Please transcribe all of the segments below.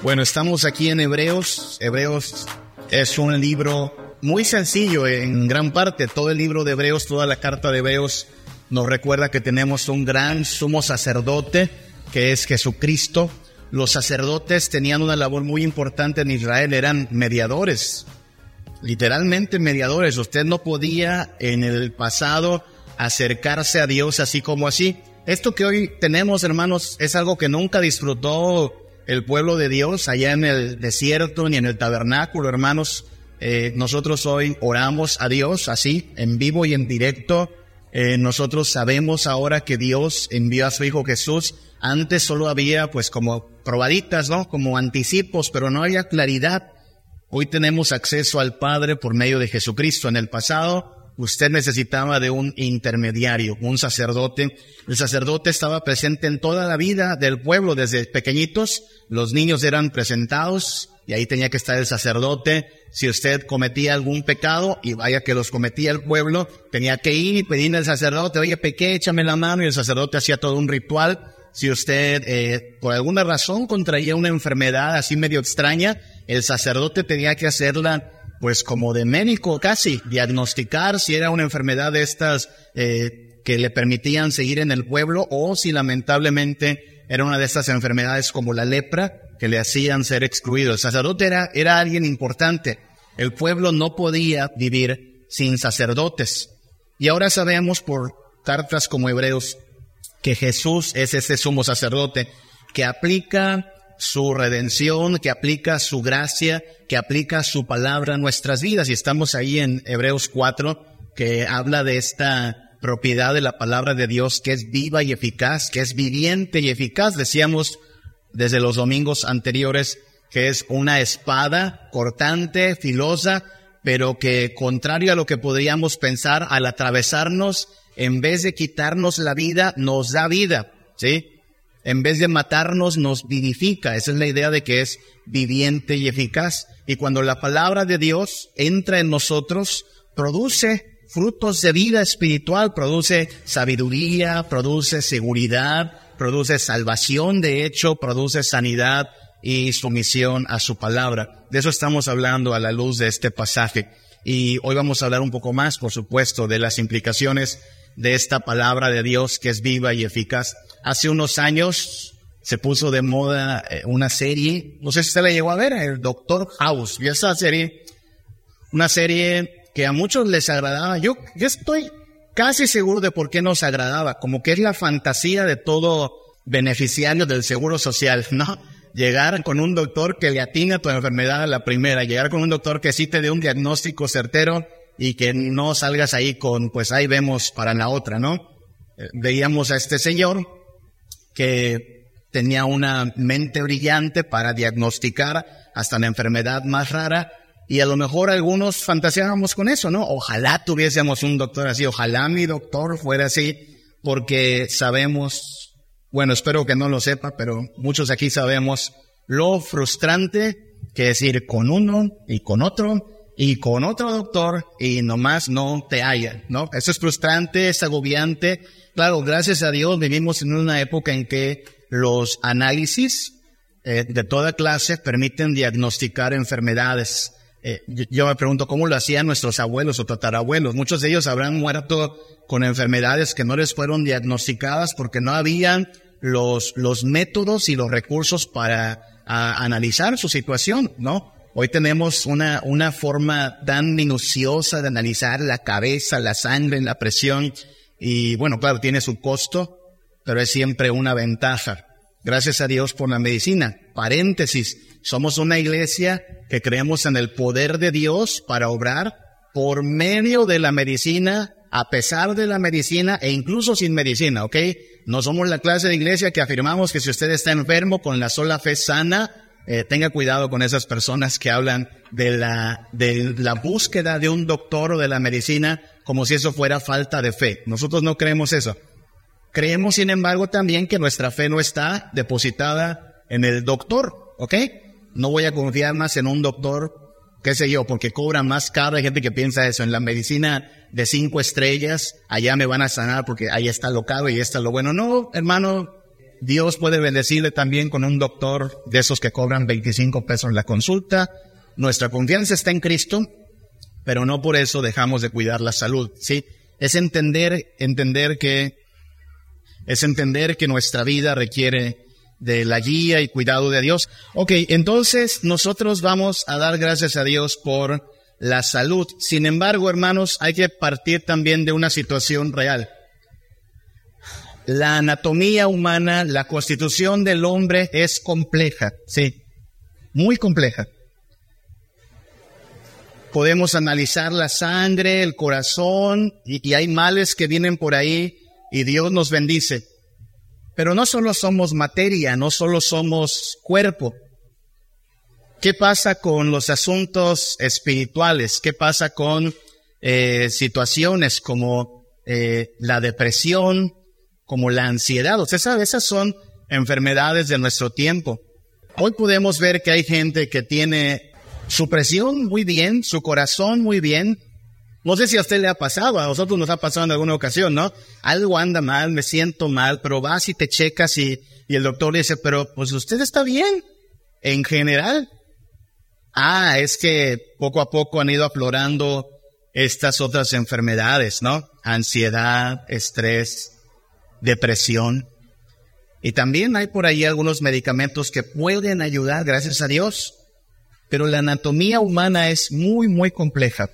Bueno, estamos aquí en Hebreos. Hebreos es un libro muy sencillo en gran parte. Todo el libro de Hebreos, toda la carta de Hebreos nos recuerda que tenemos un gran sumo sacerdote que es Jesucristo. Los sacerdotes tenían una labor muy importante en Israel, eran mediadores, literalmente mediadores. Usted no podía en el pasado acercarse a Dios así como así. Esto que hoy tenemos, hermanos, es algo que nunca disfrutó el pueblo de Dios allá en el desierto ni en el tabernáculo, hermanos. Eh, nosotros hoy oramos a Dios así, en vivo y en directo. Eh, nosotros sabemos ahora que Dios envió a su Hijo Jesús. Antes solo había pues como probaditas, ¿no? Como anticipos, pero no había claridad. Hoy tenemos acceso al Padre por medio de Jesucristo. En el pasado usted necesitaba de un intermediario, un sacerdote. El sacerdote estaba presente en toda la vida del pueblo desde pequeñitos. Los niños eran presentados y ahí tenía que estar el sacerdote. Si usted cometía algún pecado y vaya que los cometía el pueblo, tenía que ir y pedirle al sacerdote, oye, pequé, échame la mano y el sacerdote hacía todo un ritual. Si usted eh, por alguna razón contraía una enfermedad así medio extraña, el sacerdote tenía que hacerla pues como de médico casi, diagnosticar si era una enfermedad de estas eh, que le permitían seguir en el pueblo o si lamentablemente era una de estas enfermedades como la lepra que le hacían ser excluido. El sacerdote era, era alguien importante. El pueblo no podía vivir sin sacerdotes. Y ahora sabemos por cartas como Hebreos que Jesús es ese sumo sacerdote que aplica su redención, que aplica su gracia, que aplica su palabra a nuestras vidas. Y estamos ahí en Hebreos 4, que habla de esta propiedad de la palabra de Dios que es viva y eficaz, que es viviente y eficaz. Decíamos desde los domingos anteriores que es una espada cortante, filosa, pero que contrario a lo que podríamos pensar, al atravesarnos, en vez de quitarnos la vida, nos da vida, ¿sí? En vez de matarnos, nos vivifica. Esa es la idea de que es viviente y eficaz. Y cuando la palabra de Dios entra en nosotros, produce frutos de vida espiritual, produce sabiduría, produce seguridad, produce salvación, de hecho, produce sanidad y sumisión a su palabra. De eso estamos hablando a la luz de este pasaje. Y hoy vamos a hablar un poco más, por supuesto, de las implicaciones de esta palabra de Dios que es viva y eficaz. Hace unos años se puso de moda eh, una serie, no sé si usted la llegó a ver, el Doctor House. Y esa serie, una serie que a muchos les agradaba. Yo, yo estoy casi seguro de por qué nos agradaba, como que es la fantasía de todo beneficiario del seguro social, ¿no? Llegar con un doctor que le atina tu enfermedad a la primera, llegar con un doctor que sí te dé un diagnóstico certero y que no salgas ahí con, pues ahí vemos para la otra, ¿no? Eh, veíamos a este señor que tenía una mente brillante para diagnosticar hasta la enfermedad más rara y a lo mejor algunos fantaseábamos con eso, ¿no? Ojalá tuviésemos un doctor así, ojalá mi doctor fuera así, porque sabemos, bueno, espero que no lo sepa, pero muchos aquí sabemos lo frustrante que es ir con uno y con otro y con otro doctor y nomás no te hallan, ¿no? Eso es frustrante, es agobiante. Claro, gracias a Dios vivimos en una época en que los análisis eh, de toda clase permiten diagnosticar enfermedades eh, yo, me pregunto cómo lo hacían nuestros abuelos o tatarabuelos. Muchos de ellos habrán muerto con enfermedades que no les fueron diagnosticadas porque no habían los, los métodos y los recursos para analizar su situación, ¿no? Hoy tenemos una, una forma tan minuciosa de analizar la cabeza, la sangre, la presión y bueno, claro, tiene su costo, pero es siempre una ventaja. Gracias a Dios por la medicina. Paréntesis, somos una iglesia que creemos en el poder de Dios para obrar por medio de la medicina, a pesar de la medicina e incluso sin medicina, ¿ok? No somos la clase de iglesia que afirmamos que si usted está enfermo con la sola fe sana, eh, tenga cuidado con esas personas que hablan de la, de la búsqueda de un doctor o de la medicina como si eso fuera falta de fe. Nosotros no creemos eso. Creemos, sin embargo, también que nuestra fe no está depositada en el doctor, ¿ok? No voy a confiar más en un doctor, qué sé yo, porque cobra más caro. Hay gente que piensa eso. En la medicina de cinco estrellas, allá me van a sanar porque ahí está lo caro y está lo bueno. No, hermano, Dios puede bendecirle también con un doctor de esos que cobran 25 pesos la consulta. Nuestra confianza está en Cristo, pero no por eso dejamos de cuidar la salud, ¿sí? Es entender, entender que, es entender que nuestra vida requiere de la guía y cuidado de Dios. Ok, entonces nosotros vamos a dar gracias a Dios por la salud. Sin embargo, hermanos, hay que partir también de una situación real. La anatomía humana, la constitución del hombre es compleja, sí, muy compleja. Podemos analizar la sangre, el corazón, y, hay males que vienen por ahí y Dios nos bendice. Pero no solo somos materia, no solo somos cuerpo. ¿Qué pasa con los asuntos espirituales? ¿Qué pasa con eh, situaciones como eh, la depresión, como la ansiedad? Usted sabe, esas son enfermedades de nuestro tiempo. Hoy podemos ver que hay gente que tiene su presión muy bien, su corazón muy bien, no sé si a usted le ha pasado, a nosotros nos ha pasado en alguna ocasión, ¿no? Algo anda mal, me siento mal, pero vas y te checas y, y el doctor dice, pero pues usted está bien, en general. Ah, es que poco a poco han ido aflorando estas otras enfermedades, ¿no? Ansiedad, estrés, depresión. Y también hay por ahí algunos medicamentos que pueden ayudar, gracias a Dios. Pero la anatomía humana es muy, muy compleja.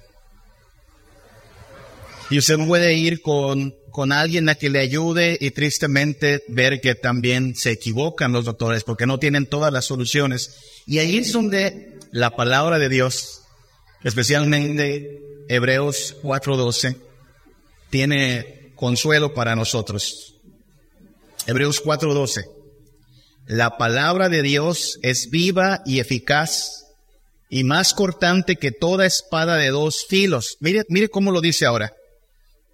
Y usted puede ir con, con alguien a que le ayude y tristemente ver que también se equivocan los doctores porque no tienen todas las soluciones. Y ahí es donde la palabra de Dios, especialmente Hebreos 4:12, tiene consuelo para nosotros. Hebreos 4:12. La palabra de Dios es viva y eficaz y más cortante que toda espada de dos filos. Mire, mire cómo lo dice ahora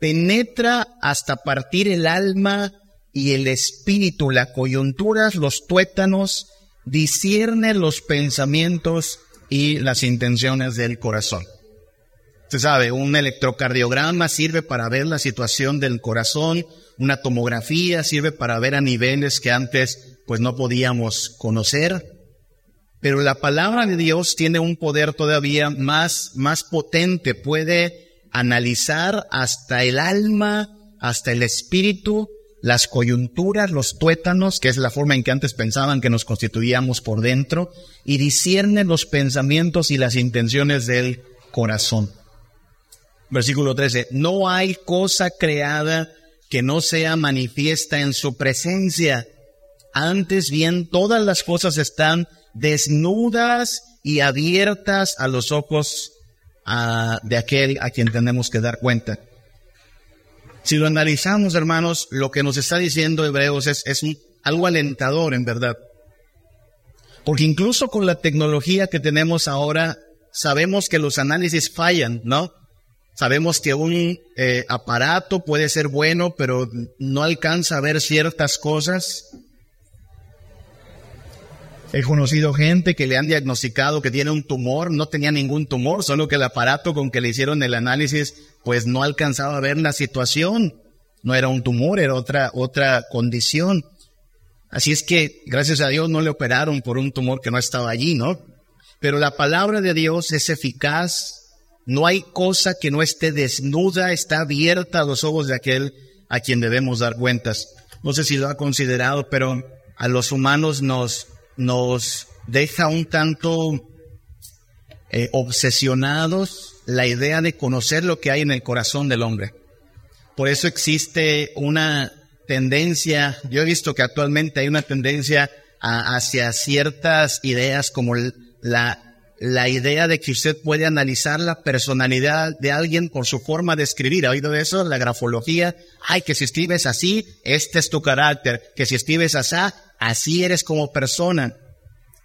penetra hasta partir el alma y el espíritu, las coyunturas, los tuétanos, discierne los pensamientos y las intenciones del corazón. Usted sabe, un electrocardiograma sirve para ver la situación del corazón, una tomografía sirve para ver a niveles que antes pues no podíamos conocer. Pero la palabra de Dios tiene un poder todavía más, más potente, puede analizar hasta el alma, hasta el espíritu, las coyunturas, los tuétanos, que es la forma en que antes pensaban que nos constituíamos por dentro, y discierne los pensamientos y las intenciones del corazón. Versículo 13, no hay cosa creada que no sea manifiesta en su presencia. Antes bien, todas las cosas están desnudas y abiertas a los ojos de aquel a quien tenemos que dar cuenta. Si lo analizamos, hermanos, lo que nos está diciendo Hebreos es, es algo alentador, en verdad. Porque incluso con la tecnología que tenemos ahora, sabemos que los análisis fallan, ¿no? Sabemos que un eh, aparato puede ser bueno, pero no alcanza a ver ciertas cosas. He conocido gente que le han diagnosticado que tiene un tumor, no tenía ningún tumor, solo que el aparato con que le hicieron el análisis pues no alcanzaba a ver la situación. No era un tumor, era otra, otra condición. Así es que, gracias a Dios, no le operaron por un tumor que no estaba allí, ¿no? Pero la palabra de Dios es eficaz. No hay cosa que no esté desnuda, está abierta a los ojos de aquel a quien debemos dar cuentas. No sé si lo ha considerado, pero a los humanos nos nos deja un tanto eh, obsesionados la idea de conocer lo que hay en el corazón del hombre. Por eso existe una tendencia, yo he visto que actualmente hay una tendencia hacia ciertas ideas como la, la idea de que usted puede analizar la personalidad de alguien por su forma de escribir. ¿Ha oído de eso? La grafología. Ay, que si escribes así, este es tu carácter. Que si escribes así, así eres como persona.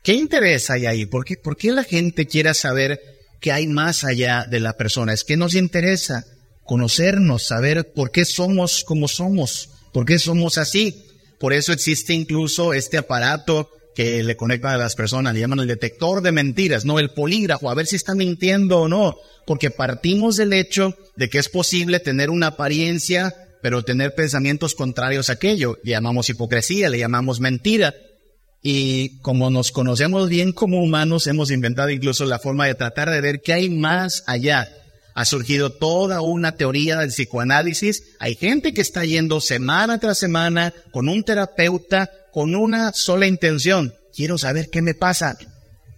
¿Qué interés hay ahí? ¿Por qué, ¿Por qué la gente quiere saber qué hay más allá de la persona? Es que nos interesa conocernos, saber por qué somos como somos, por qué somos así. Por eso existe incluso este aparato que le conecta a las personas, le llaman el detector de mentiras, no el polígrafo, a ver si está mintiendo o no, porque partimos del hecho de que es posible tener una apariencia pero tener pensamientos contrarios a aquello. Le llamamos hipocresía, le llamamos mentira. Y como nos conocemos bien como humanos, hemos inventado incluso la forma de tratar de ver qué hay más allá. Ha surgido toda una teoría del psicoanálisis. Hay gente que está yendo semana tras semana con un terapeuta con una sola intención. Quiero saber qué me pasa.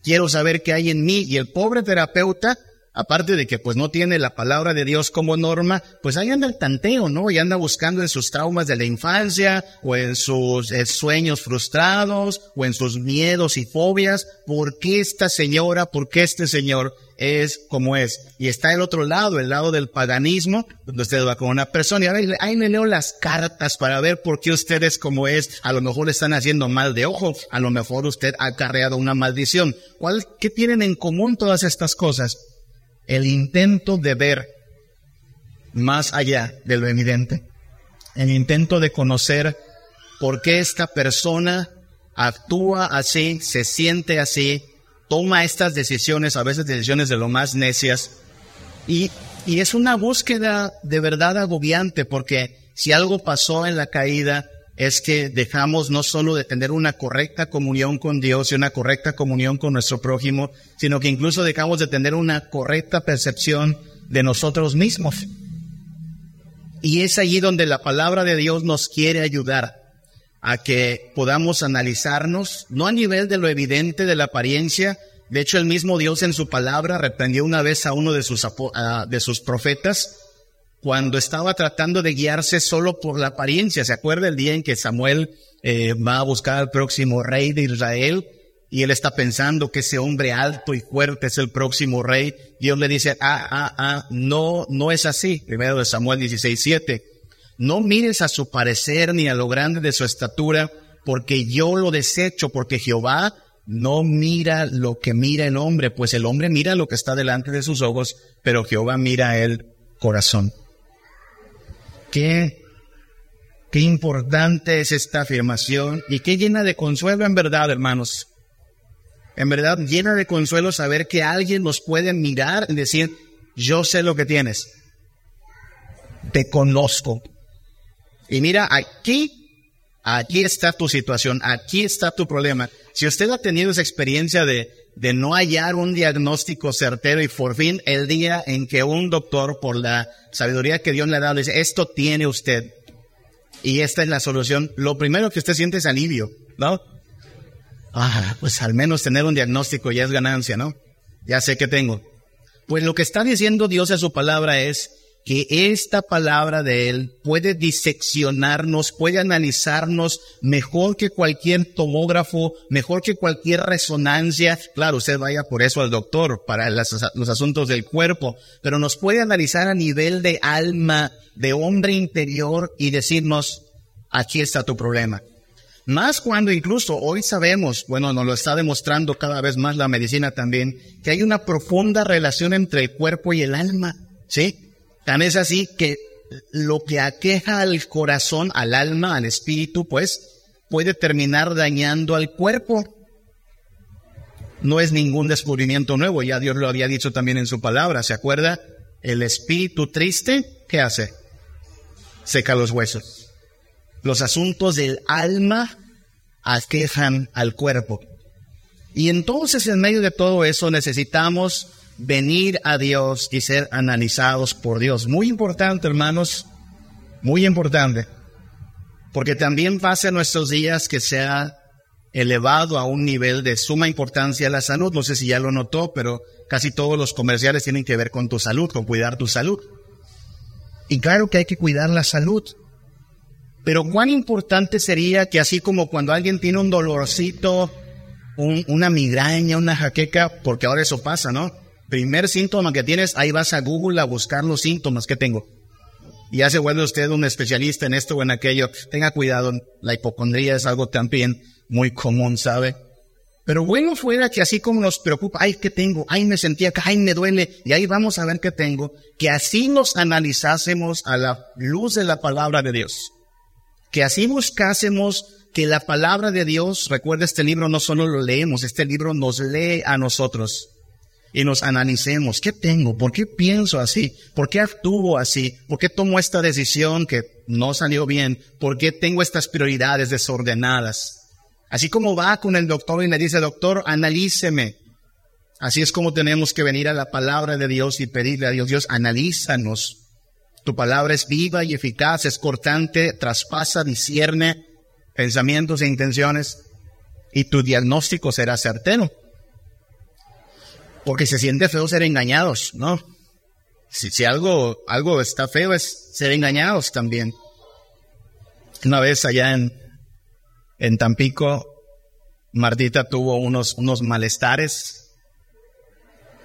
Quiero saber qué hay en mí. Y el pobre terapeuta aparte de que pues no tiene la palabra de Dios como norma, pues ahí anda el tanteo, ¿no? Y anda buscando en sus traumas de la infancia, o en sus eh, sueños frustrados, o en sus miedos y fobias, ¿por qué esta señora, por qué este señor es como es? Y está el otro lado, el lado del paganismo, donde usted va con una persona y ahí me leo las cartas para ver por qué usted es como es, a lo mejor le están haciendo mal de ojo, a lo mejor usted ha acarreado una maldición. ¿Cuál, qué tienen en común todas estas cosas? El intento de ver más allá de lo evidente, el intento de conocer por qué esta persona actúa así, se siente así, toma estas decisiones, a veces decisiones de lo más necias, y, y es una búsqueda de verdad agobiante, porque si algo pasó en la caída, es que dejamos no solo de tener una correcta comunión con Dios y una correcta comunión con nuestro prójimo, sino que incluso dejamos de tener una correcta percepción de nosotros mismos. Y es allí donde la palabra de Dios nos quiere ayudar a que podamos analizarnos, no a nivel de lo evidente de la apariencia. De hecho, el mismo Dios en su palabra reprendió una vez a uno de sus, de sus profetas cuando estaba tratando de guiarse solo por la apariencia. ¿Se acuerda el día en que Samuel eh, va a buscar al próximo rey de Israel? Y él está pensando que ese hombre alto y fuerte es el próximo rey. Dios le dice, ah, ah, ah, no, no es así. Primero de Samuel 16, 7. No mires a su parecer ni a lo grande de su estatura, porque yo lo desecho, porque Jehová no mira lo que mira el hombre, pues el hombre mira lo que está delante de sus ojos, pero Jehová mira el corazón. Qué, qué importante es esta afirmación y qué llena de consuelo en verdad, hermanos. En verdad, llena de consuelo saber que alguien nos puede mirar y decir, yo sé lo que tienes. Te conozco. Y mira, aquí, aquí está tu situación, aquí está tu problema. Si usted ha tenido esa experiencia de, de no hallar un diagnóstico certero y por fin el día en que un doctor, por la sabiduría que Dios le ha dado, dice, esto tiene usted y esta es la solución, lo primero que usted siente es alivio, ¿no? Ah, pues al menos tener un diagnóstico ya es ganancia, ¿no? Ya sé que tengo. Pues lo que está diciendo Dios en su palabra es, que esta palabra de Él puede diseccionarnos, puede analizarnos mejor que cualquier tomógrafo, mejor que cualquier resonancia. Claro, usted vaya por eso al doctor para los asuntos del cuerpo, pero nos puede analizar a nivel de alma, de hombre interior y decirnos, aquí está tu problema. Más cuando incluso hoy sabemos, bueno, nos lo está demostrando cada vez más la medicina también, que hay una profunda relación entre el cuerpo y el alma, ¿sí? Tan es así que lo que aqueja al corazón, al alma, al espíritu, pues puede terminar dañando al cuerpo. No es ningún descubrimiento nuevo, ya Dios lo había dicho también en su palabra, ¿se acuerda? El espíritu triste, ¿qué hace? Seca los huesos. Los asuntos del alma aquejan al cuerpo. Y entonces en medio de todo eso necesitamos venir a Dios y ser analizados por Dios. Muy importante, hermanos, muy importante. Porque también pasa en nuestros días que se ha elevado a un nivel de suma importancia la salud. No sé si ya lo notó, pero casi todos los comerciales tienen que ver con tu salud, con cuidar tu salud. Y claro que hay que cuidar la salud. Pero cuán importante sería que así como cuando alguien tiene un dolorcito, una migraña, una jaqueca, porque ahora eso pasa, ¿no? Primer síntoma que tienes, ahí vas a Google a buscar los síntomas que tengo. Y ya se vuelve usted un especialista en esto o en aquello. Tenga cuidado, la hipocondría es algo también muy común, ¿sabe? Pero bueno fuera que así como nos preocupa, ay, ¿qué tengo? Ay, me sentía acá, ay, me duele, y ahí vamos a ver qué tengo, que así nos analizásemos a la luz de la palabra de Dios. Que así buscásemos que la palabra de Dios, recuerda este libro no solo lo leemos, este libro nos lee a nosotros y nos analicemos, ¿qué tengo? ¿Por qué pienso así? ¿Por qué actúo así? ¿Por qué tomo esta decisión que no salió bien? ¿Por qué tengo estas prioridades desordenadas? Así como va con el doctor y le dice, doctor, analíceme. Así es como tenemos que venir a la palabra de Dios y pedirle a Dios, Dios, analízanos. Tu palabra es viva y eficaz, es cortante, traspasa, discierne pensamientos e intenciones y tu diagnóstico será certero. Porque se siente feo ser engañados, ¿no? Si, si algo, algo está feo es ser engañados también. Una vez allá en, en Tampico, Martita tuvo unos, unos malestares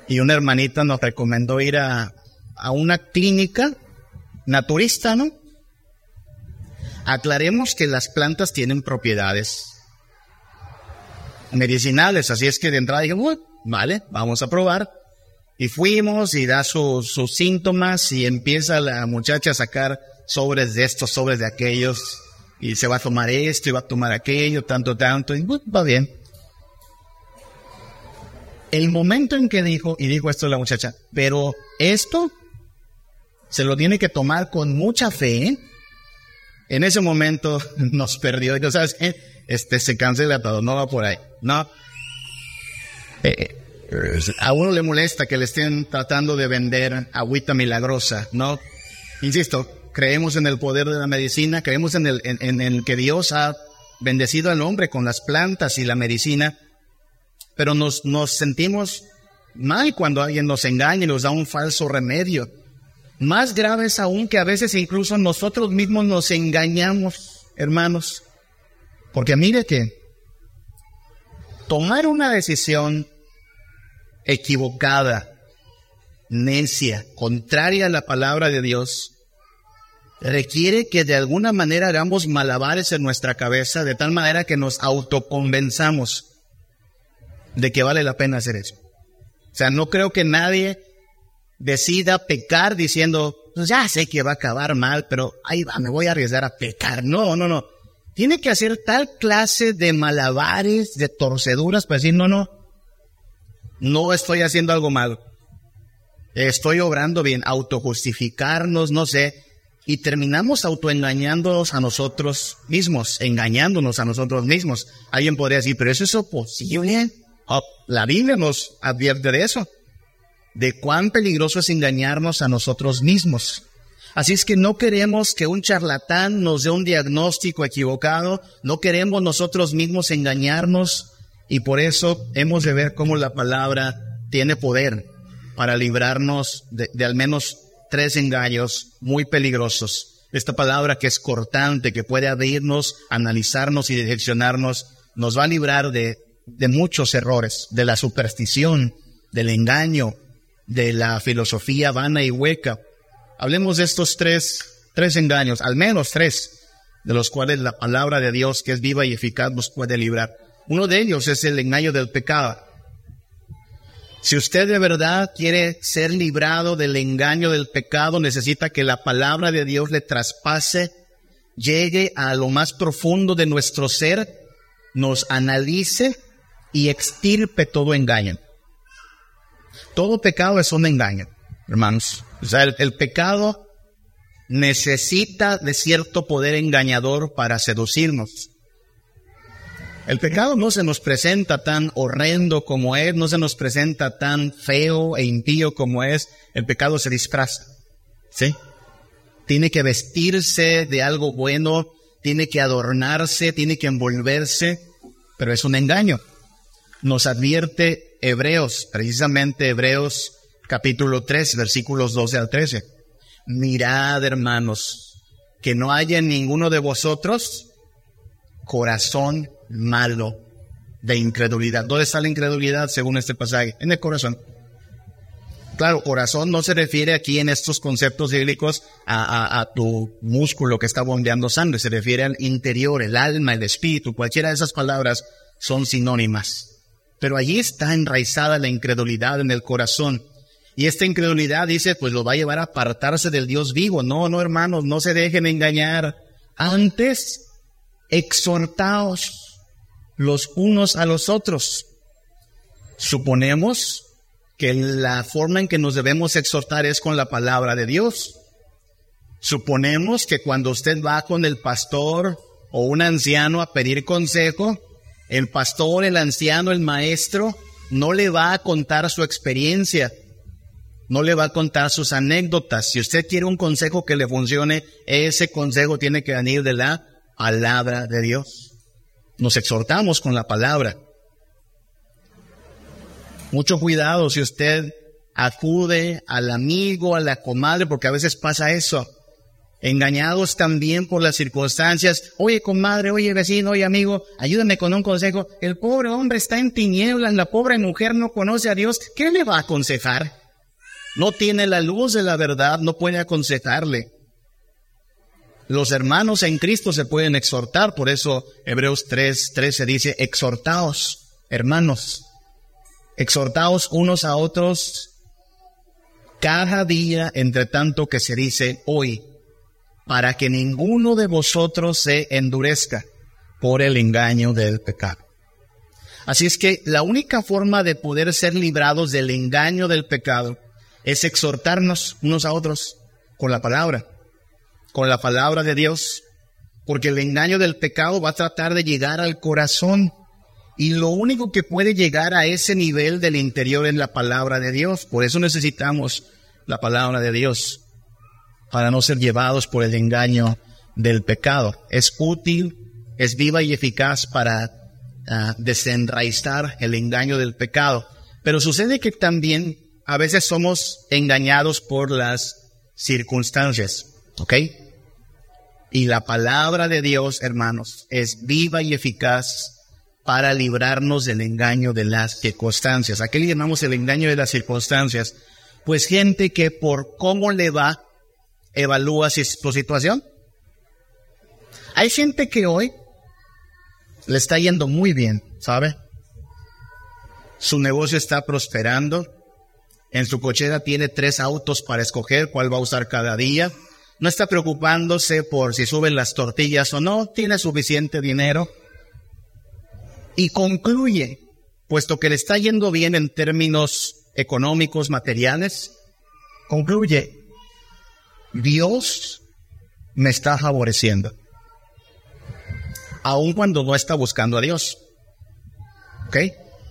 y una hermanita nos recomendó ir a, a una clínica naturista, ¿no? Aclaremos que las plantas tienen propiedades medicinales, así es que de entrada dije, vale, vamos a probar. Y fuimos y da sus síntomas y empieza la muchacha a sacar sobres de estos, sobres de aquellos, y se va a tomar esto y va a tomar aquello, tanto, tanto, y va bien. El momento en que dijo, y dijo esto la muchacha, pero esto se lo tiene que tomar con mucha fe, en ese momento nos perdió. Y ¿sabes qué? Este, se cancela todo, no va por ahí. No. Eh, a uno le molesta que le estén tratando de vender agüita milagrosa, ¿no? Insisto, creemos en el poder de la medicina, creemos en el, en, en que Dios ha bendecido al hombre con las plantas y la medicina, pero nos, nos sentimos mal cuando alguien nos engaña y nos da un falso remedio. Más grave es aún que a veces incluso nosotros mismos nos engañamos, hermanos. Porque mire que tomar una decisión equivocada, necia, contraria a la palabra de Dios, requiere que de alguna manera hagamos malabares en nuestra cabeza de tal manera que nos autoconvenzamos de que vale la pena hacer eso. O sea, no creo que nadie decida pecar diciendo, pues ya sé que va a acabar mal, pero ahí va, me voy a arriesgar a pecar. No, no, no. Tiene que hacer tal clase de malabares, de torceduras para decir, no, no, no estoy haciendo algo malo. Estoy obrando bien, autojustificarnos, no sé, y terminamos autoengañándonos a nosotros mismos, engañándonos a nosotros mismos. Alguien podría decir, pero ¿eso es posible? Oh, la Biblia nos advierte de eso de cuán peligroso es engañarnos a nosotros mismos. Así es que no queremos que un charlatán nos dé un diagnóstico equivocado, no queremos nosotros mismos engañarnos y por eso hemos de ver cómo la palabra tiene poder para librarnos de, al menos tres engaños muy peligrosos. Esta palabra que es cortante, que puede abrirnos, analizarnos y direccionarnos, nos va a librar de, de muchos errores, de la superstición, del engaño, de la filosofía vana y hueca. Hablemos de estos tres, tres engaños, al menos tres, de los cuales la palabra de Dios, que es viva y eficaz, nos puede librar. Uno de ellos es el engaño del pecado. Si usted de verdad quiere ser librado del engaño del pecado, necesita que la palabra de Dios le traspase, llegue a lo más profundo de nuestro ser, nos analice y extirpe todo engaño. Todo pecado es un engaño, hermanos. O sea, el, pecado necesita de cierto poder engañador para seducirnos. El pecado no se nos presenta tan horrendo como es, no se nos presenta tan feo e impío como es. El pecado se disfraza. ¿Sí? Tiene que vestirse de algo bueno, tiene que adornarse, tiene que envolverse, pero es un engaño. Nos advierte Hebreos, precisamente Hebreos capítulo 3, versículos 12 al 13. Mirad, hermanos, que no haya en ninguno de vosotros corazón malo de incredulidad. ¿Dónde está la incredulidad según este pasaje? En el corazón. Claro, corazón no se refiere aquí en estos conceptos bíblicos a, a, tu músculo que está bombeando sangre, se refiere al interior, el alma, el espíritu. Cualquiera de esas palabras son sinónimas. Pero allí está enraizada la incredulidad en el corazón. Y esta incredulidad dice, pues lo va a llevar a apartarse del Dios vivo. No, no, hermanos, no se dejen engañar. Antes, exhortaos los unos a los otros. Suponemos que la forma en que nos debemos exhortar es con la palabra de Dios. Suponemos que cuando usted va con el pastor o un anciano a pedir consejo, el pastor, el anciano, el maestro, no le va a contar su experiencia, no le va a contar sus anécdotas. Si usted quiere un consejo que le funcione, ese consejo tiene que venir de la palabra de Dios. Nos exhortamos con la palabra. Mucho cuidado si usted acude al amigo, a la comadre, porque a veces pasa eso. Engañados también por las circunstancias. Oye, comadre, oye, vecino, oye, amigo, ayúdame con un consejo. El pobre hombre está en tinieblas, la pobre mujer no conoce a Dios. ¿Qué le va a aconsejar? No tiene la luz de la verdad, no puede aconsejarle. Los hermanos en Cristo se pueden exhortar, por eso Hebreos 3, 13 dice, exhortaos, hermanos, exhortaos unos a otros cada día, entre tanto que se dice hoy, para que ninguno de vosotros se endurezca por el engaño del pecado. Así es que la única forma de poder ser librados del engaño del pecado es exhortarnos unos a otros con la palabra, con la palabra de Dios, porque el engaño del pecado va a tratar de llegar al corazón y lo único que puede llegar a ese nivel del interior es la palabra de Dios. Por eso necesitamos la palabra de Dios para no ser llevados por el engaño del pecado. Es útil, es viva y eficaz para uh, desenraizar el engaño del pecado. Pero sucede que también a veces somos engañados por las circunstancias, ¿ok? Y la palabra de Dios, hermanos, es viva y eficaz para librarnos del engaño de las circunstancias. ¿A qué le llamamos el engaño de las circunstancias? Pues gente que por cómo le va, evalúa su situación. Hay gente que hoy le está yendo muy bien, ¿sabe? Su negocio está prosperando. En su cochera tiene tres autos para escoger cuál va a usar cada día. No está preocupándose por si suben las tortillas o no. Tiene suficiente dinero y concluye, puesto que le está yendo bien en términos económicos, materiales, concluye, Dios me está favoreciendo, aun cuando no está buscando a Dios. ¿Ok?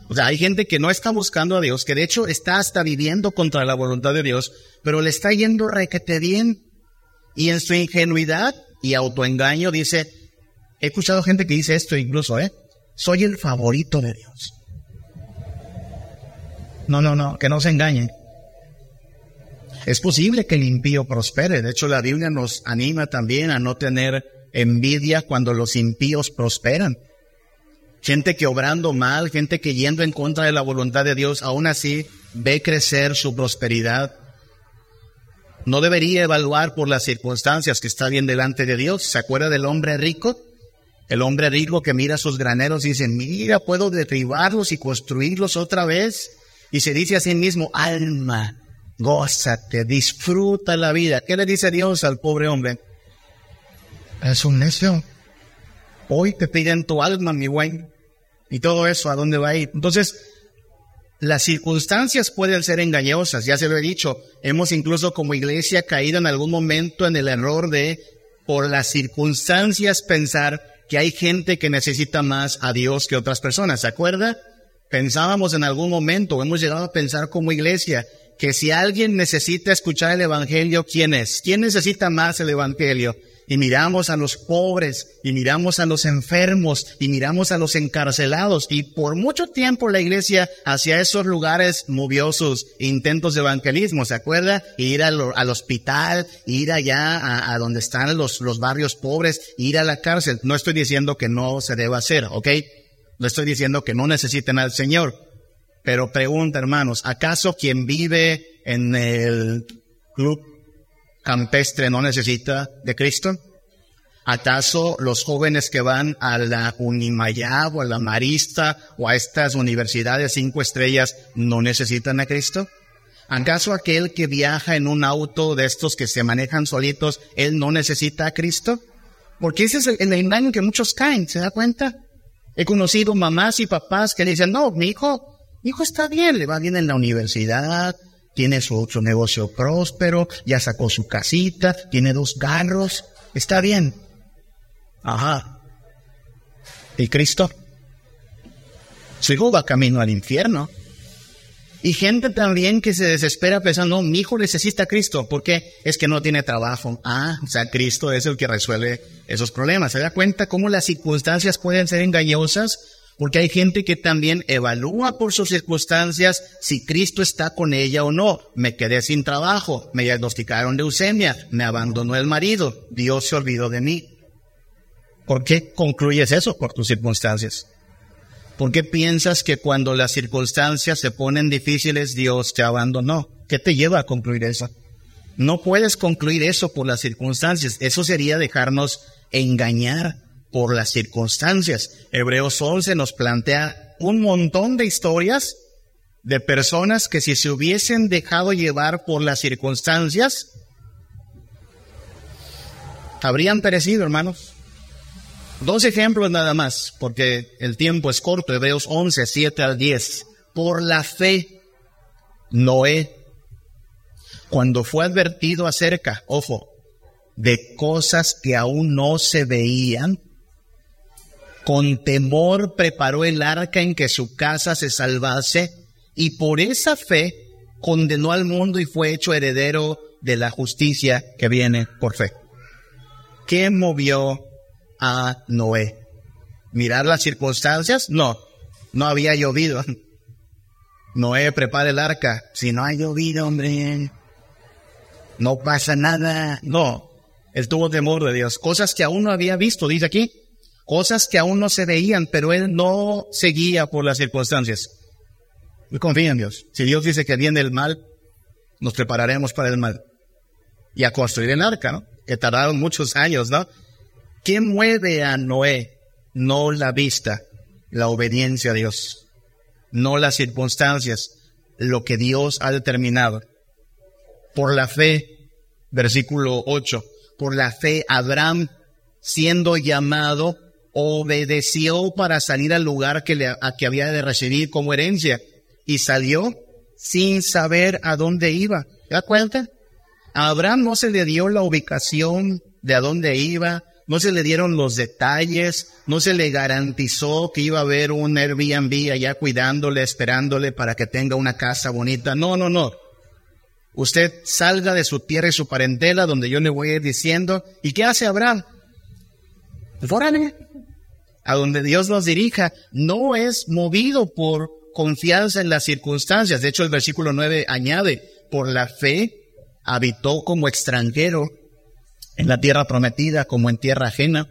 O sea, hay gente que no está buscando a Dios, que de hecho está hasta viviendo contra la voluntad de Dios, pero le está yendo requete bien. Y en su ingenuidad y autoengaño dice, he escuchado gente que dice esto incluso, ¿eh? soy el favorito de Dios. No, no, no, que no se engañen. Es posible que el impío prospere. De hecho, la Biblia nos anima también a no tener envidia cuando los impíos prosperan. Gente que obrando mal, gente que yendo en contra de la voluntad de Dios, aún así ve crecer su prosperidad. No debería evaluar por las circunstancias que está bien delante de Dios. ¿Se acuerda del hombre rico? El hombre rico que mira sus graneros dice, mira, puedo derribarlos y construirlos otra vez. Y se dice a sí mismo, alma, gózate, disfruta la vida. ¿Qué le dice Dios al pobre hombre? Es un necio. Hoy te piden tu alma, mi buen. Y todo eso, ¿a dónde va a ir? Entonces, las circunstancias pueden ser engañosas, ya se lo he dicho. Hemos incluso como iglesia caído en algún momento en el error de, por las circunstancias, pensar que hay gente que necesita más a Dios que otras personas. ¿Se acuerda? Pensábamos en algún momento, hemos llegado a pensar como iglesia, que si alguien necesita escuchar el Evangelio, ¿quién es? ¿Quién necesita más el Evangelio? Y miramos a los pobres, y miramos a los enfermos, y miramos a los encarcelados. Y por mucho tiempo la iglesia hacia esos lugares movió sus intentos de evangelismo, ¿se acuerda? Ir al, hospital, ir allá a, donde están los, los barrios pobres, ir a la cárcel. No estoy diciendo que no se deba hacer, ¿ok? No estoy diciendo que no necesiten al Señor. Pero pregunta, hermanos, ¿acaso quien vive en el club campestre no necesita de Cristo? ¿Acaso los jóvenes que van a la Unimayab o a la Marista o a estas universidades cinco estrellas no necesitan a Cristo? ¿Acaso aquel que viaja en un auto de estos que se manejan solitos, él no necesita a Cristo? Porque ese es el, engaño que muchos caen, ¿se da cuenta? He conocido mamás y papás que dicen, no, mi hijo, Hijo está bien, le va bien en la universidad, tiene su, su negocio próspero, ya sacó su casita, tiene dos carros, está bien. Ajá. ¿Y Cristo? Su va camino al infierno. Y gente también que se desespera pensando, mi hijo necesita a Cristo, porque es que no tiene trabajo. Ah, o sea, Cristo es el que resuelve esos problemas. ¿Se da cuenta cómo las circunstancias pueden ser engañosas? Porque hay gente que también evalúa por sus circunstancias si Cristo está con ella o no. Me quedé sin trabajo, me diagnosticaron leucemia, me abandonó el marido, Dios se olvidó de mí. ¿Por qué concluyes eso por tus circunstancias? ¿Por qué piensas que cuando las circunstancias se ponen difíciles Dios te abandonó? ¿Qué te lleva a concluir eso? No puedes concluir eso por las circunstancias. Eso sería dejarnos engañar por las circunstancias. Hebreos 11 nos plantea un montón de historias de personas que si se hubiesen dejado llevar por las circunstancias, habrían perecido, hermanos. Dos ejemplos nada más, porque el tiempo es corto, Hebreos 11, 7 al 10. Por la fe, Noé, cuando fue advertido acerca, ojo, de cosas que aún no se veían, con temor preparó el arca en que su casa se salvase, y por esa fe condenó al mundo y fue hecho heredero de la justicia que viene por fe. ¿Qué movió a Noé. Mirar las circunstancias, no, no había llovido. Noé prepara el arca. Si no ha llovido, hombre, no pasa nada. No, él tuvo temor de Dios. Cosas que aún no había visto, dice aquí. Cosas que aún no se veían, pero él no seguía por las circunstancias. Y confía en Dios. Si Dios dice que viene el mal, nos prepararemos para el mal. Y a construir el arca, ¿no? Que tardaron muchos años, ¿no? ¿Qué mueve a Noé? No la vista, la obediencia a Dios, no las circunstancias, lo que Dios ha determinado. Por la fe, versículo 8, por la fe Abraham, siendo llamado, obedeció para salir al lugar que, le, a que había de recibir como herencia y salió sin saber a dónde iba. ¿Te cuenta? A Abraham no se le dio la ubicación de a dónde iba, no se le dieron los detalles, no se le garantizó que iba a haber un Airbnb allá cuidándole, esperándole para que tenga una casa bonita. No, no, no. Usted salga de su tierra y su parentela, donde yo le voy a ir diciendo, ¿y qué hace Abraham? Fórale. A donde Dios nos dirija, no es movido por confianza en las circunstancias. De hecho, el versículo 9 añade, por la fe habitó como extranjero en la tierra prometida como en tierra ajena,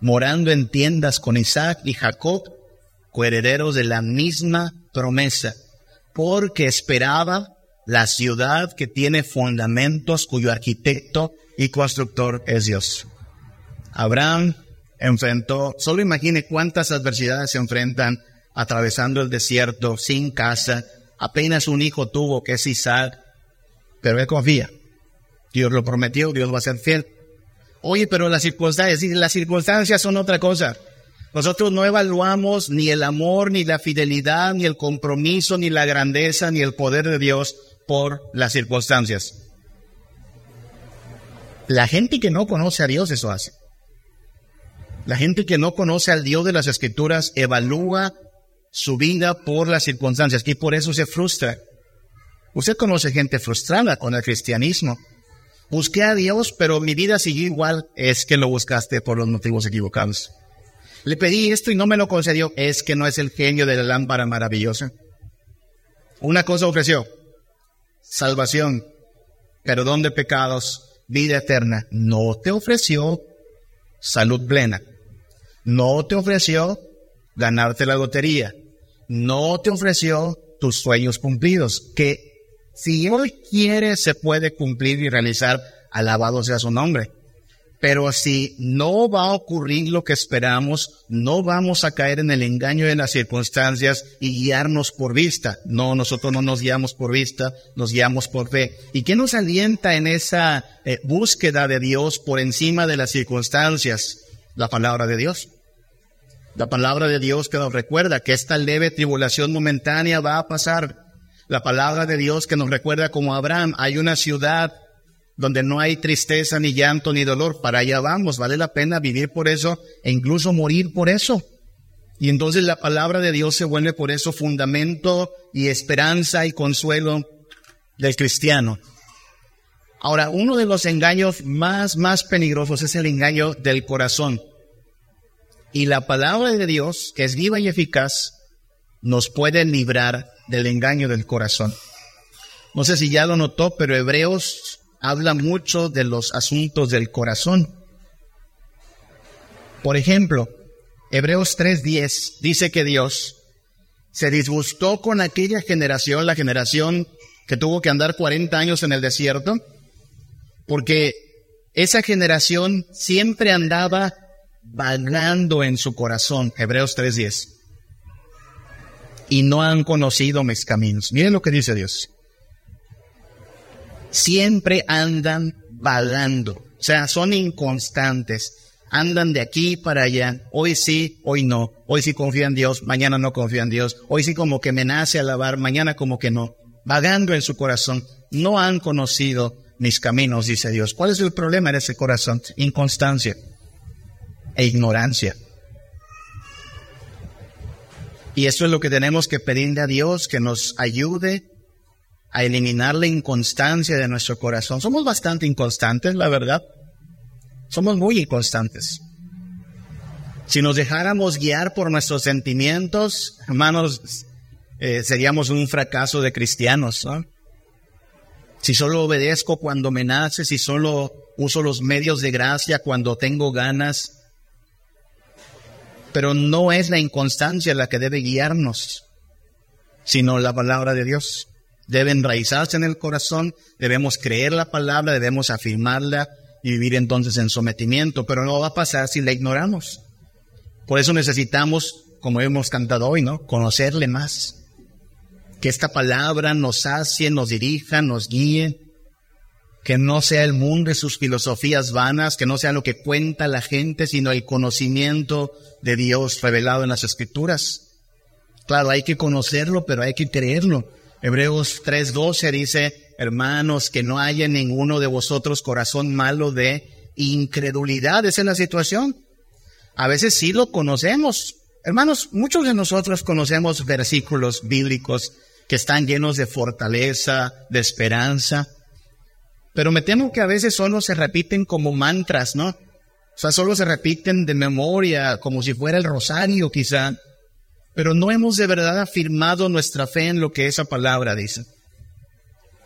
morando en tiendas con Isaac y Jacob, coherederos de la misma promesa, porque esperaba la ciudad que tiene fundamentos, cuyo arquitecto y constructor es Dios. Abraham enfrentó, solo imagine cuántas adversidades se enfrentan atravesando el desierto, sin casa, apenas un hijo tuvo que es Isaac, pero él confía Dios lo prometió, Dios va a ser fiel. Oye, pero las circunstancias, las circunstancias son otra cosa. Nosotros no evaluamos ni el amor, ni la fidelidad, ni el compromiso, ni la grandeza, ni el poder de Dios por las circunstancias. La gente que no conoce a Dios eso hace. La gente que no conoce al Dios de las Escrituras evalúa su vida por las circunstancias y por eso se frustra. Usted conoce gente frustrada con el cristianismo Busqué a Dios, pero mi vida siguió igual. Es que lo buscaste por los motivos equivocados. Le pedí esto y no me lo concedió. Es que no es el genio de la lámpara maravillosa. Una cosa ofreció. Salvación, perdón de pecados, vida eterna. No te ofreció salud plena. No te ofreció ganarte la lotería. No te ofreció tus sueños cumplidos. Que si Él quiere, se puede cumplir y realizar, alabado sea su nombre. Pero si no va a ocurrir lo que esperamos, no vamos a caer en el engaño de las circunstancias y guiarnos por vista. No, nosotros no nos guiamos por vista, nos guiamos por fe. ¿Y qué nos alienta en esa eh, búsqueda de Dios por encima de las circunstancias? La palabra de Dios. La palabra de Dios que nos recuerda que esta leve tribulación momentánea va a pasar. La palabra de Dios que nos recuerda como Abraham, hay una ciudad donde no hay tristeza, ni llanto, ni dolor. Para allá vamos, vale la pena vivir por eso e incluso morir por eso. Y entonces la palabra de Dios se vuelve por eso fundamento y esperanza y consuelo del cristiano. Ahora, uno de los engaños más, más peligrosos es el engaño del corazón. Y la palabra de Dios, que es viva y eficaz, nos puede librar del engaño del corazón. No sé si ya lo notó, pero Hebreos habla mucho de los asuntos del corazón. Por ejemplo, Hebreos 3:10 dice que Dios se disgustó con aquella generación, la generación que tuvo que andar 40 años en el desierto, porque esa generación siempre andaba vagando en su corazón, Hebreos 3:10, y no han conocido mis caminos. Miren lo que dice Dios. Siempre andan vagando, o sea, son inconstantes, andan de aquí para allá, hoy sí, hoy no, hoy sí confían en Dios, mañana no confían en Dios, hoy sí como que me nace alabar, mañana como que no, vagando en su corazón, no han conocido mis caminos, dice Dios. ¿Cuál es el problema de ese corazón? Inconstancia e ignorancia. Y eso es lo que tenemos que pedirle a Dios, que nos ayude a eliminar la inconstancia de nuestro corazón. Somos bastante inconstantes, la verdad. Somos muy inconstantes. Si nos dejáramos guiar por nuestros sentimientos, hermanos, eh, seríamos un fracaso de cristianos. Si solo obedezco cuando me nace, si solo uso los medios de gracia cuando tengo ganas, pero no es la inconstancia la que debe guiarnos, sino la palabra de Dios. Debe enraizarse en el corazón, debemos creer la palabra, debemos afirmarla y vivir entonces en sometimiento, pero no va a pasar si la ignoramos. Por eso necesitamos, como hemos cantado hoy, ¿no? Conocerle más. Que esta palabra nos sacie, nos dirija, nos guíe, que no sea el mundo y sus filosofías vanas, que no sea lo que cuenta la gente, sino el conocimiento de Dios revelado en las escrituras. Claro, hay que conocerlo, pero hay que creerlo. Hebreos 3:12 dice, hermanos, que no haya ninguno de vosotros corazón malo de incredulidad. Esa es la situación. A veces sí lo conocemos. Hermanos, muchos de nosotros conocemos versículos bíblicos que están llenos de fortaleza, de esperanza, pero me temo que a veces solo se repiten como mantras, ¿no? O sea, solo se repiten de memoria, como si fuera el rosario quizá, pero no hemos de verdad afirmado nuestra fe en lo que esa palabra dice.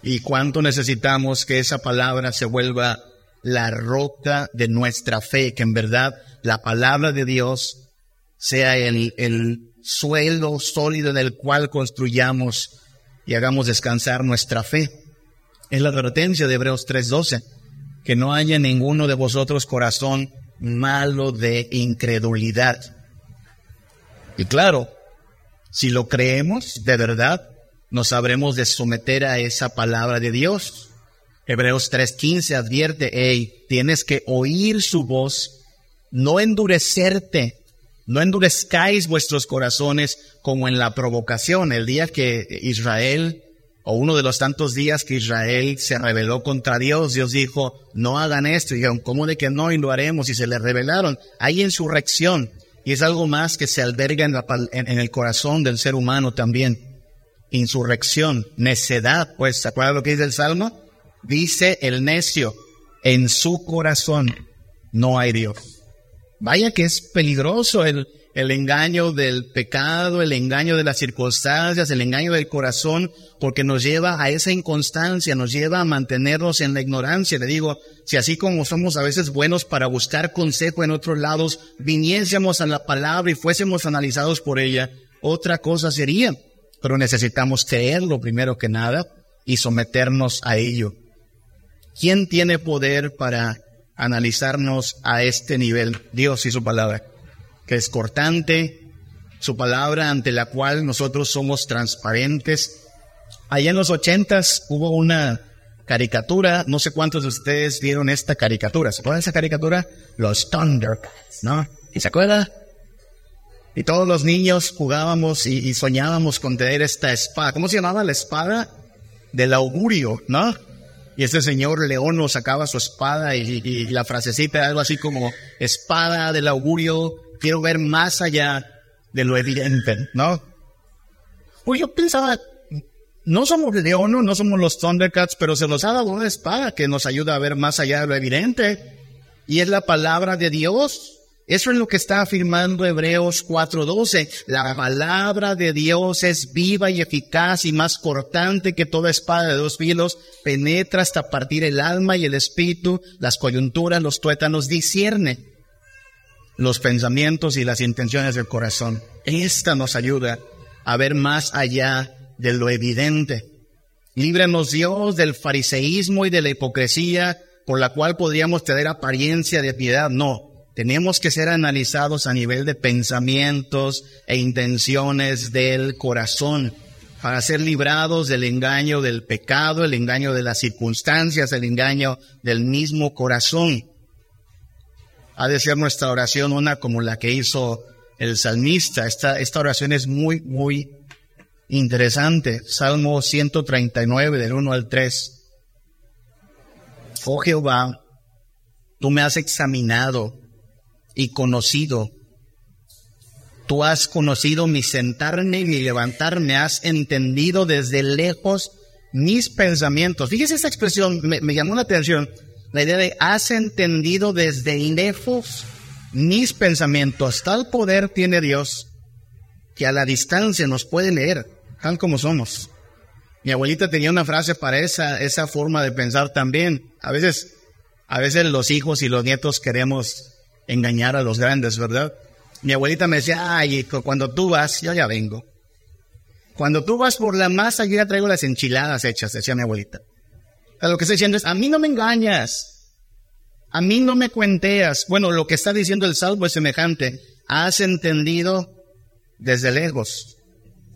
Y cuánto necesitamos que esa palabra se vuelva la roca de nuestra fe, que en verdad la palabra de Dios sea el, el suelo sólido en el cual construyamos y hagamos descansar nuestra fe. Es la advertencia de Hebreos 3:12, que no haya ninguno de vosotros corazón malo de incredulidad. Y claro, si lo creemos de verdad, nos sabremos de someter a esa palabra de Dios. Hebreos 3:15 advierte, hey, tienes que oír su voz, no endurecerte, no endurezcáis vuestros corazones como en la provocación, el día que Israel o uno de los tantos días que Israel se rebeló contra Dios, Dios dijo, no hagan esto. Y dijeron, ¿cómo de que no? Y lo haremos. Y se le rebelaron. Hay insurrección. Y es algo más que se alberga en, en, el corazón del ser humano también. Insurrección, necedad. Pues, ¿se acuerdan lo que dice el Salmo? Dice el necio, en su corazón no hay Dios. Vaya que es peligroso el, el engaño del pecado, el engaño de las circunstancias, el engaño del corazón, porque nos lleva a esa inconstancia, nos lleva a mantenernos en la ignorancia. Le digo, si así como somos a veces buenos para buscar consejo en otros lados, viniésemos a la palabra y fuésemos analizados por ella, otra cosa sería. Pero necesitamos creerlo primero que nada y someternos a ello. ¿Quién tiene poder para analizarnos a este nivel? Dios y su palabra que es cortante, su palabra ante la cual nosotros somos transparentes. Allá en los ochentas hubo una caricatura, no sé cuántos de ustedes vieron esta caricatura. ¿Se acuerdan de esa caricatura? Los Thundercats, ¿no? ¿Y se acuerda? Y todos los niños jugábamos y, soñábamos con tener esta espada. ¿Cómo se llamaba la espada? Del augurio, ¿no? Este señor León nos sacaba su espada y, la frasecita algo así como espada del augurio, quiero ver más allá de lo evidente, ¿no? Pues yo pensaba, no somos León, no somos los Thundercats, pero se nos ha dado una espada que nos ayuda a ver más allá de lo evidente. Y es la palabra de Dios. Eso es lo que está afirmando Hebreos 4:12. La palabra de Dios es viva y eficaz y más cortante que toda espada de dos filos, penetra hasta partir el alma y el espíritu, las coyunturas, los tuétanos, discierne los pensamientos y las intenciones del corazón. Esta nos ayuda a ver más allá de lo evidente. Líbranos Dios del fariseísmo y de la hipocresía por la cual podríamos tener apariencia de piedad. No, tenemos que ser analizados a nivel de pensamientos e intenciones del corazón para ser librados del engaño del pecado, el engaño de las circunstancias, el engaño del mismo corazón. Ha de ser nuestra oración una como la que hizo el salmista. Esta, esta oración es muy, muy interesante. Salmo 139 del 1 al 3. Oh Jehová, tú me has examinado y conocido. Tú has conocido mi sentarme y mi levantarme, has entendido desde lejos mis pensamientos. Fíjese esa expresión, me, llamó la atención. La idea de has entendido desde lejos mis pensamientos. Tal poder tiene Dios que a la distancia nos puede leer, tal como somos. Mi abuelita tenía una frase para esa, esa forma de pensar también. A veces, a veces los hijos y los nietos queremos engañar a los grandes, ¿verdad? Mi abuelita me decía, ay, cuando tú vas, yo ya vengo. Cuando tú vas por la masa, yo ya traigo las enchiladas hechas, decía mi abuelita. lo que está diciendo es, a mí no me engañas. A mí no me cuenteas. Bueno, lo que está diciendo el salvo es semejante. Has entendido desde lejos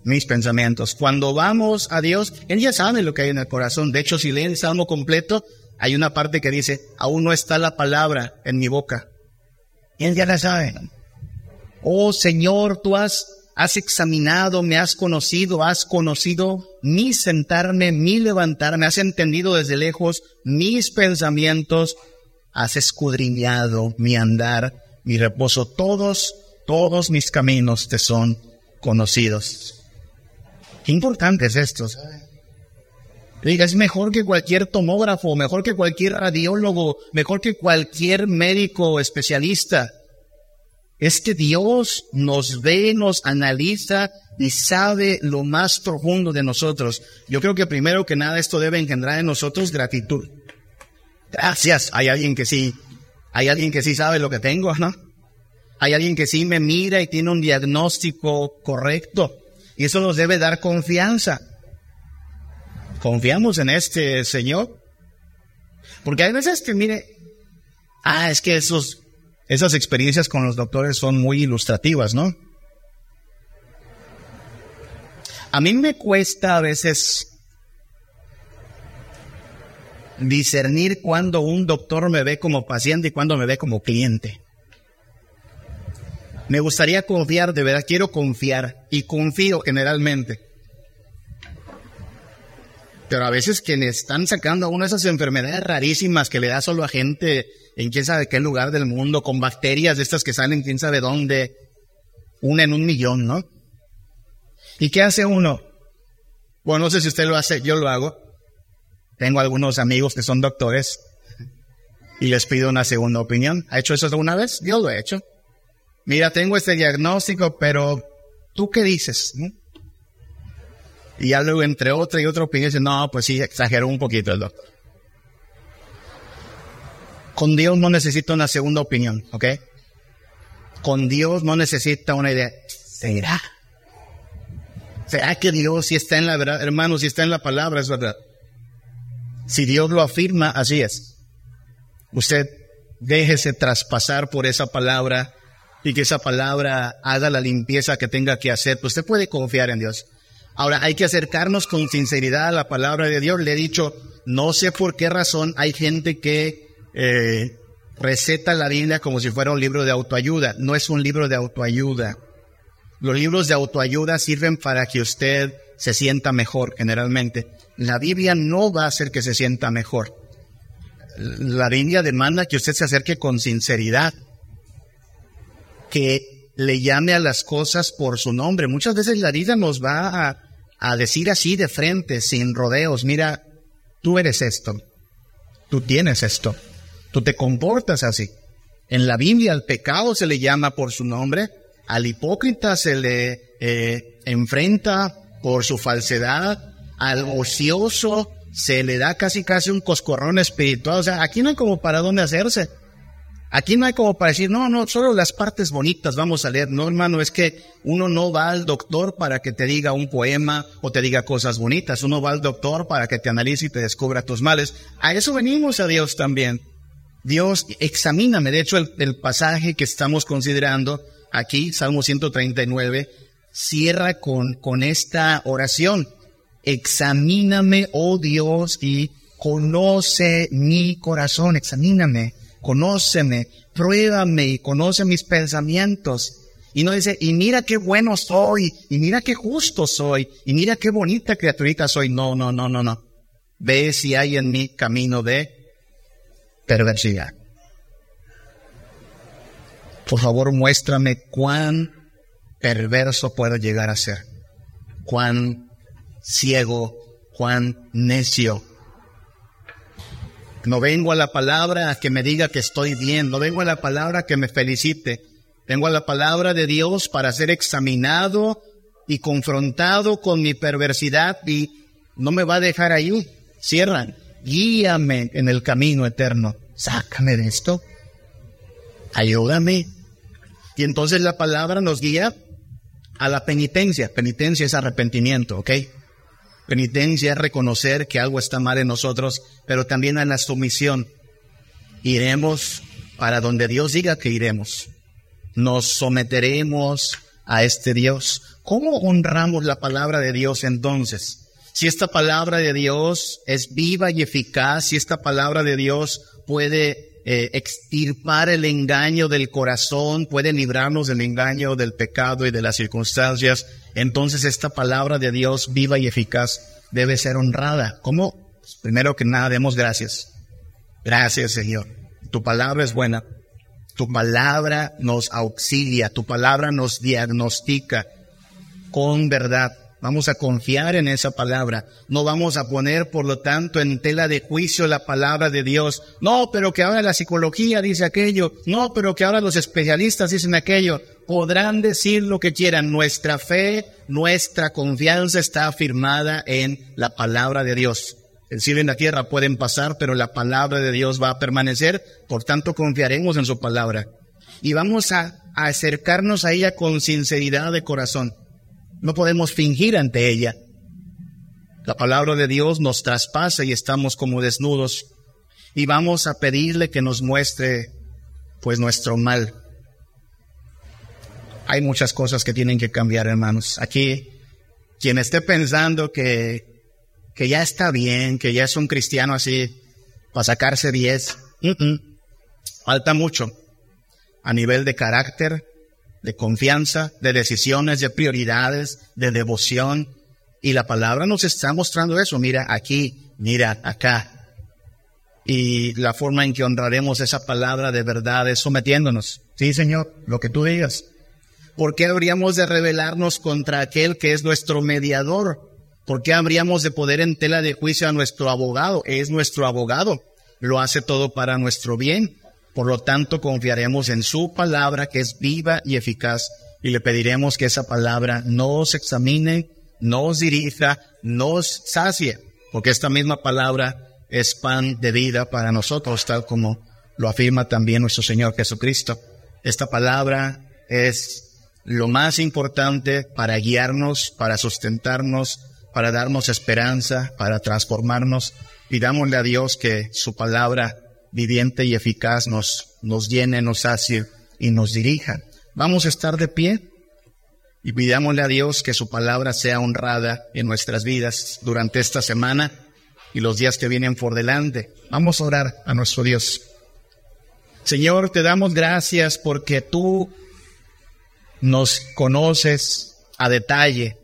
mis pensamientos. Cuando vamos a Dios, Él ya sabe lo que hay en el corazón. De hecho, si leen el salmo completo, hay una parte que dice, aún no está la palabra en mi boca. Él ya la sabe. Oh Señor, tú has, has examinado, me has conocido, has conocido mi sentarme, mi levantarme, has entendido desde lejos mis pensamientos, has escudriñado mi andar, mi reposo. Todos, todos mis caminos te son conocidos. Qué importante es esto. Es mejor que cualquier tomógrafo, mejor que cualquier radiólogo, mejor que cualquier médico especialista. Es que Dios nos ve, nos analiza y sabe lo más profundo de nosotros. Yo creo que primero que nada esto debe engendrar en nosotros gratitud. Gracias. Hay alguien que sí, hay alguien que sí sabe lo que tengo, ¿no? Hay alguien que sí me mira y tiene un diagnóstico correcto. Y eso nos debe dar confianza. ¿Confiamos en este Señor? Porque hay veces que, mire, ah, es que esas experiencias con los doctores son muy ilustrativas, ¿no? A mí me cuesta a veces discernir cuando un doctor me ve como paciente y cuando me ve como cliente. Me gustaría confiar, de verdad quiero confiar y confío generalmente. Pero a veces quienes están sacando a uno esas enfermedades rarísimas que le da solo a gente en quién sabe qué lugar del mundo, con bacterias de estas que salen quién sabe dónde, una en un millón, ¿no? ¿Y qué hace uno? Bueno, no sé si usted lo hace, yo lo hago. Tengo algunos amigos que son doctores y les pido una segunda opinión. ¿Ha hecho eso alguna vez? Yo lo he hecho. Mira, tengo este diagnóstico, pero ¿tú qué dices? Y ya luego entre otra y otra opinión dice, no, pues sí, exageró un poquito el doctor. Con Dios no necesita una segunda opinión, ¿ok? Con Dios no necesita una idea. ¿Será? ¿Será que Dios si está en la verdad? Hermano, si está en la palabra, es verdad. Si Dios lo afirma, así es. Usted déjese traspasar por esa palabra y que esa palabra haga la limpieza que tenga que hacer. Usted puede confiar en Dios. Ahora hay que acercarnos con sinceridad a la palabra de Dios. Le he dicho, no sé por qué razón hay gente que eh, receta la Biblia como si fuera un libro de autoayuda. No es un libro de autoayuda. Los libros de autoayuda sirven para que usted se sienta mejor generalmente. La Biblia no va a hacer que se sienta mejor. La Biblia demanda que usted se acerque con sinceridad, que le llame a las cosas por su nombre. Muchas veces la vida nos va a, a decir así de frente, sin rodeos, mira, tú eres esto, tú tienes esto, tú te comportas así. En la Biblia al pecado se le llama por su nombre, al hipócrita se le eh, enfrenta por su falsedad, al ocioso se le da casi casi un coscorrón espiritual. O sea, aquí no hay como para dónde hacerse. Aquí no hay como para decir, no, no, solo las partes bonitas vamos a leer. No, hermano, es que uno no va al doctor para que te diga un poema o te diga cosas bonitas. Uno va al doctor para que te analice y te descubra tus males. A eso venimos a Dios también. Dios, examíname. De hecho, el, el pasaje que estamos considerando aquí, Salmo 139, cierra con, con esta oración. Examíname, oh Dios, y conoce mi corazón, examíname, conóceme, pruébame y conoce mis pensamientos. Y no dice, y mira qué bueno soy, y mira qué justo soy, y mira qué bonita criaturita soy. No, no, no, no, no. Ve si hay en mí camino de perversidad. Por favor, muéstrame cuán perverso puedo llegar a ser, cuán ciego, cuán necio. No vengo a la palabra a que me diga que estoy bien, no vengo a la palabra que me felicite, vengo a la palabra de Dios para ser examinado y confrontado con mi perversidad y no me va a dejar ahí. Cierran, guíame en el camino eterno, sácame de esto, ayúdame, y entonces la palabra nos guía a la penitencia. Penitencia es arrepentimiento, ¿ok? Penitencia es reconocer que algo está mal en nosotros, pero también a la sumisión. Iremos para donde Dios diga que iremos. Nos someteremos a este Dios. ¿Cómo honramos la palabra de Dios entonces? Si esta palabra de Dios es viva y eficaz, si esta palabra de Dios puede eh, extirpar el engaño del corazón, puede librarnos del engaño del pecado y de las circunstancias, entonces esta palabra de Dios viva y eficaz debe ser honrada. ¿Cómo? Primero que nada, demos gracias. Gracias, Señor. Tu palabra es buena. Tu palabra nos auxilia. Tu palabra nos diagnostica con verdad. Vamos a confiar en esa palabra. No vamos a poner, por lo tanto, en tela de juicio la palabra de Dios. No, pero que ahora la psicología dice aquello. No, pero que ahora los especialistas dicen aquello. Podrán decir lo que quieran. Nuestra fe, nuestra confianza está afirmada en la palabra de Dios. El cielo y la tierra pueden pasar, pero la palabra de Dios va a permanecer. Por tanto, confiaremos en su palabra. Y vamos a, a acercarnos a ella con sinceridad de corazón. No podemos fingir ante ella. La palabra de Dios nos traspasa y estamos como desnudos y vamos a pedirle que nos muestre pues nuestro mal. Hay muchas cosas que tienen que cambiar, hermanos. Aquí, quien esté pensando que, que ya está bien, que ya es un cristiano así, para sacarse 10, falta mucho a nivel de carácter, de confianza, de decisiones, de prioridades, de devoción. Y la palabra nos está mostrando eso. Mira aquí, mira acá. Y la forma en que honraremos esa palabra de verdad es sometiéndonos. Sí, Señor, lo que tú digas. ¿Por qué habríamos de rebelarnos contra aquel que es nuestro mediador? ¿Por qué habríamos de poder en tela de juicio a nuestro abogado? Es nuestro abogado. Lo hace todo para nuestro bien. Por lo tanto, confiaremos en su palabra que es viva y eficaz y le pediremos que esa palabra nos examine, nos dirija, nos sacie, porque esta misma palabra es pan de vida para nosotros, tal como lo afirma también nuestro Señor Jesucristo. Esta palabra es lo más importante para guiarnos, para sustentarnos, para darnos esperanza, para transformarnos. Pidámosle a Dios que su palabra viviente y eficaz nos, nos llene, nos sacie y nos dirija. Vamos a estar de pie y pidámosle a Dios que su palabra sea honrada en nuestras vidas durante esta semana y los días que vienen por delante. Vamos a orar a nuestro Dios. Señor, te damos gracias porque tú nos conoces a detalle.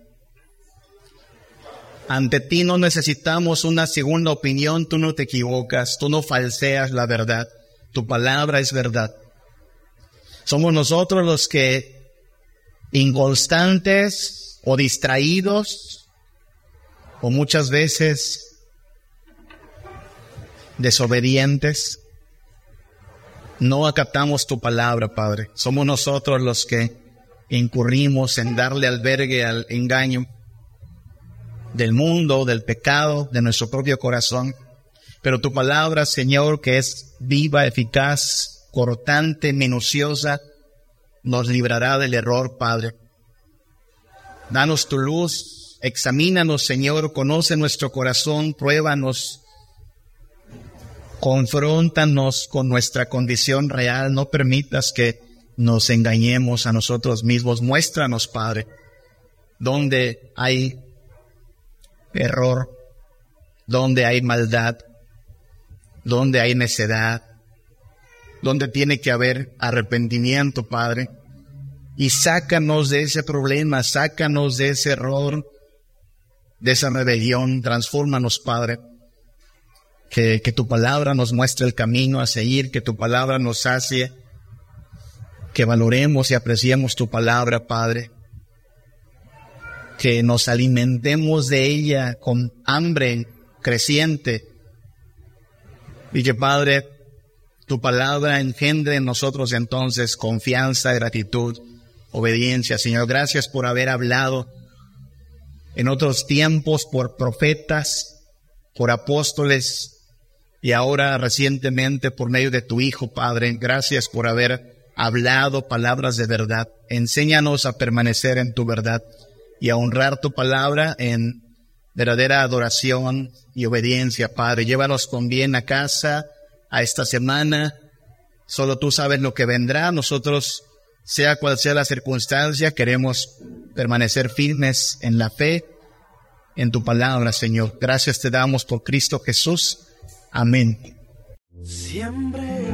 Ante ti no necesitamos una segunda opinión, tú no te equivocas, tú no falseas la verdad, tu palabra es verdad. Somos nosotros los que inconstantes o distraídos o muchas veces desobedientes no acatamos tu palabra, Padre. Somos nosotros los que incurrimos en darle albergue al engaño del mundo, del pecado, de nuestro propio corazón. Pero tu palabra, Señor, que es viva, eficaz, cortante, minuciosa, nos librará del error, Padre. Danos tu luz, examínanos, Señor, conoce nuestro corazón, pruébanos, confróntanos con nuestra condición real, no permitas que nos engañemos a nosotros mismos, muéstranos, Padre, donde hay error, donde hay maldad, donde hay necedad, donde tiene que haber arrepentimiento, Padre. Y sácanos de ese problema, sácanos de ese error, de esa rebelión, transfórmanos, Padre. Que, que tu palabra nos muestre el camino a seguir, que tu palabra nos sacie, que valoremos y apreciemos tu palabra, Padre. Que nos alimentemos de ella con hambre creciente. Y que, Padre, tu palabra engendre en nosotros entonces confianza, gratitud, obediencia. Señor, gracias por haber hablado en otros tiempos por profetas, por apóstoles y ahora recientemente por medio de tu Hijo, Padre. Gracias por haber hablado palabras de verdad. Enséñanos a permanecer en tu verdad y a honrar tu palabra en verdadera adoración y obediencia, Padre. Llévanos con bien a casa a esta semana. Solo tú sabes lo que vendrá. Nosotros, sea cual sea la circunstancia, queremos permanecer firmes en la fe, en tu palabra, Señor. Gracias te damos por Cristo Jesús. Amén. Siempre,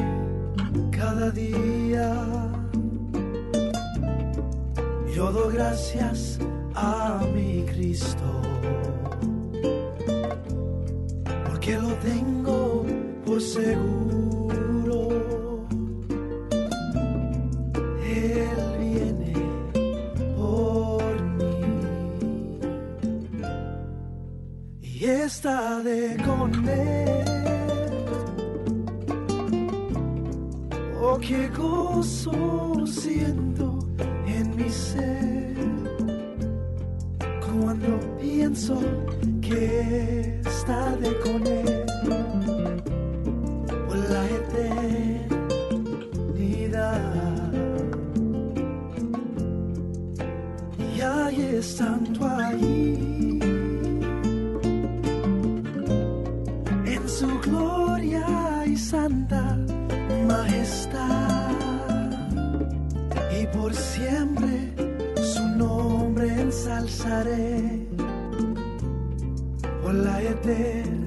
cada día, yo doy gracias a mi Cristo, porque lo tengo por seguro. Él viene por mí y está de con él. Oh, qué gozo siento en mi ser cuando pienso que está de con él por la eternidad. Y ahí estando allí en su gloria y santa majestad. Y por siempre ensalzaré por la eternidad.